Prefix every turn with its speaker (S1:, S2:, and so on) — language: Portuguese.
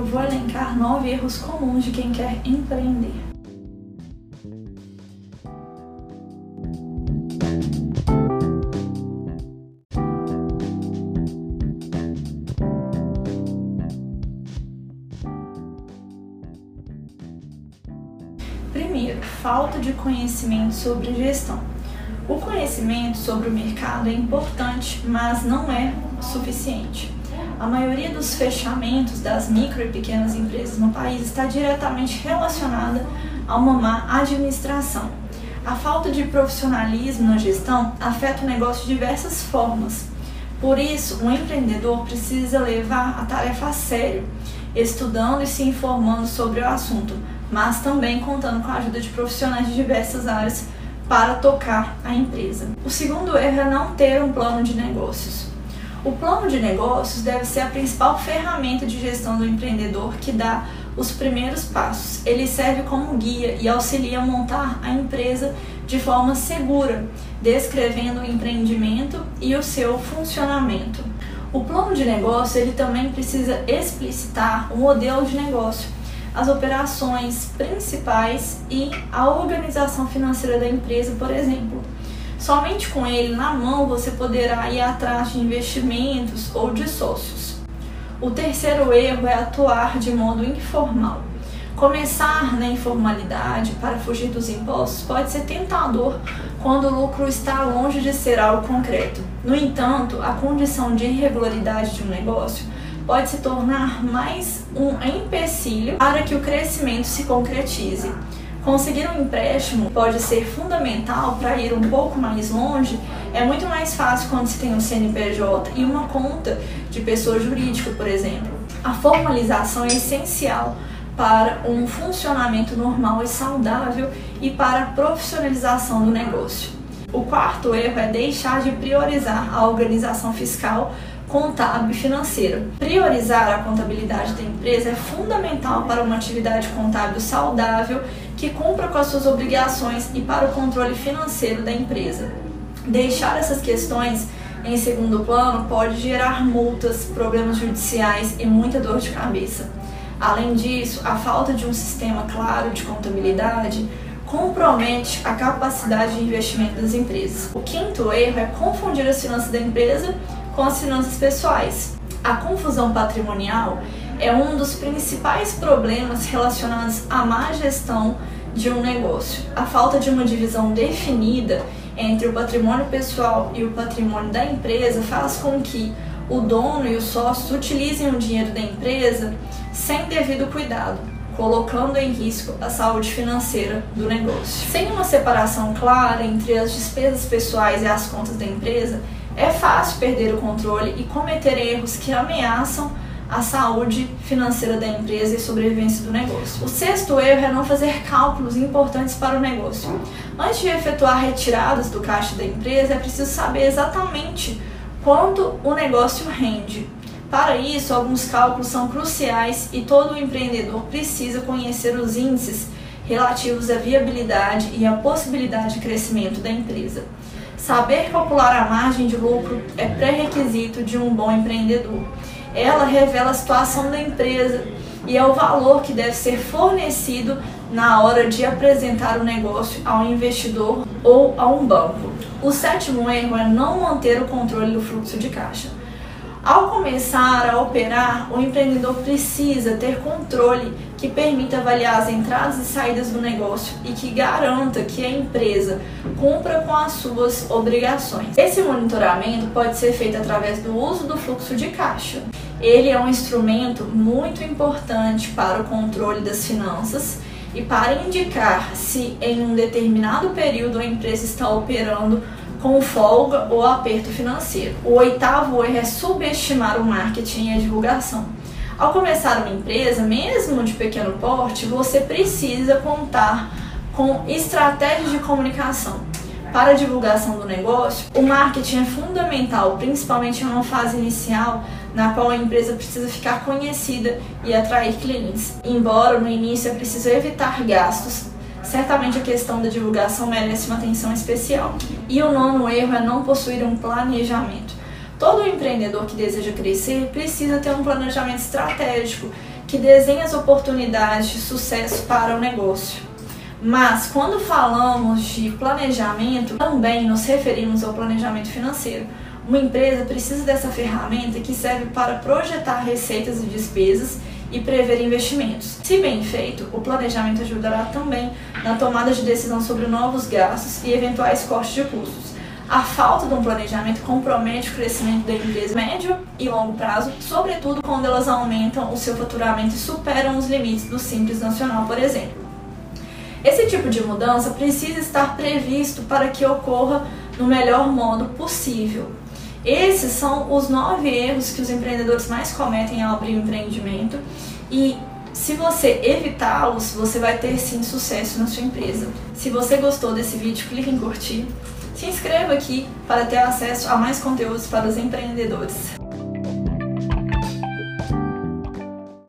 S1: eu vou elencar nove erros comuns de quem quer empreender. Primeiro, falta de conhecimento sobre gestão. O conhecimento sobre o mercado é importante, mas não é suficiente. A maioria dos fechamentos das micro e pequenas empresas no país está diretamente relacionada a uma má administração. A falta de profissionalismo na gestão afeta o negócio de diversas formas. Por isso, um empreendedor precisa levar a tarefa a sério, estudando e se informando sobre o assunto, mas também contando com a ajuda de profissionais de diversas áreas para tocar a empresa. O segundo erro é não ter um plano de negócios. O plano de negócios deve ser a principal ferramenta de gestão do empreendedor que dá os primeiros passos. Ele serve como guia e auxilia a montar a empresa de forma segura, descrevendo o empreendimento e o seu funcionamento. O plano de negócio ele também precisa explicitar o modelo de negócio, as operações principais e a organização financeira da empresa, por exemplo. Somente com ele na mão você poderá ir atrás de investimentos ou de sócios. O terceiro erro é atuar de modo informal. Começar na informalidade para fugir dos impostos pode ser tentador quando o lucro está longe de ser algo concreto. No entanto, a condição de irregularidade de um negócio pode se tornar mais um empecilho para que o crescimento se concretize. Conseguir um empréstimo pode ser fundamental para ir um pouco mais longe. É muito mais fácil quando se tem um CNPJ e uma conta de pessoa jurídica, por exemplo. A formalização é essencial para um funcionamento normal e saudável e para a profissionalização do negócio. O quarto erro é deixar de priorizar a organização fiscal contábil e financeira. Priorizar a contabilidade da empresa é fundamental para uma atividade contábil saudável que cumpra com as suas obrigações e para o controle financeiro da empresa. Deixar essas questões em segundo plano pode gerar multas, problemas judiciais e muita dor de cabeça. Além disso, a falta de um sistema claro de contabilidade compromete a capacidade de investimento das empresas. O quinto erro é confundir as finanças da empresa com as finanças pessoais. A confusão patrimonial é um dos principais problemas relacionados à má gestão de um negócio. A falta de uma divisão definida entre o patrimônio pessoal e o patrimônio da empresa faz com que o dono e os sócios utilizem o dinheiro da empresa sem devido cuidado, colocando em risco a saúde financeira do negócio. Sem uma separação clara entre as despesas pessoais e as contas da empresa, é fácil perder o controle e cometer erros que ameaçam a saúde financeira da empresa e sobrevivência do negócio. O sexto erro é não fazer cálculos importantes para o negócio. Antes de efetuar retiradas do caixa da empresa, é preciso saber exatamente quanto o negócio rende. Para isso, alguns cálculos são cruciais e todo empreendedor precisa conhecer os índices relativos à viabilidade e à possibilidade de crescimento da empresa. Saber calcular a margem de lucro é pré-requisito de um bom empreendedor. Ela revela a situação da empresa e é o valor que deve ser fornecido na hora de apresentar o negócio ao investidor ou a um banco. O sétimo erro é não manter o controle do fluxo de caixa. Ao começar a operar, o empreendedor precisa ter controle que permita avaliar as entradas e saídas do negócio e que garanta que a empresa cumpra com as suas obrigações. Esse monitoramento pode ser feito através do uso do fluxo de caixa. Ele é um instrumento muito importante para o controle das finanças e para indicar se em um determinado período a empresa está operando com folga ou aperto financeiro. O oitavo erro é subestimar o marketing e a divulgação. Ao começar uma empresa, mesmo de pequeno porte, você precisa contar com estratégias de comunicação. Para a divulgação do negócio, o marketing é fundamental, principalmente em uma fase inicial na qual a empresa precisa ficar conhecida e atrair clientes. Embora no início é preciso evitar gastos, certamente a questão da divulgação merece uma atenção especial. E o nono erro é não possuir um planejamento. Todo empreendedor que deseja crescer precisa ter um planejamento estratégico que desenha as oportunidades de sucesso para o negócio. Mas quando falamos de planejamento, também nos referimos ao planejamento financeiro. Uma empresa precisa dessa ferramenta que serve para projetar receitas e despesas e prever investimentos. Se bem feito, o planejamento ajudará também na tomada de decisão sobre novos gastos e eventuais cortes de custos. A falta de um planejamento compromete o crescimento da empresa médio e longo prazo, sobretudo quando elas aumentam o seu faturamento e superam os limites do Simples Nacional, por exemplo. Esse tipo de mudança precisa estar previsto para que ocorra no melhor modo possível. Esses são os nove erros que os empreendedores mais cometem ao abrir um empreendimento e se você evitá-los, você vai ter sim sucesso na sua empresa. Se você gostou desse vídeo, clique em curtir. Se inscreva aqui para ter acesso a mais conteúdos para os empreendedores.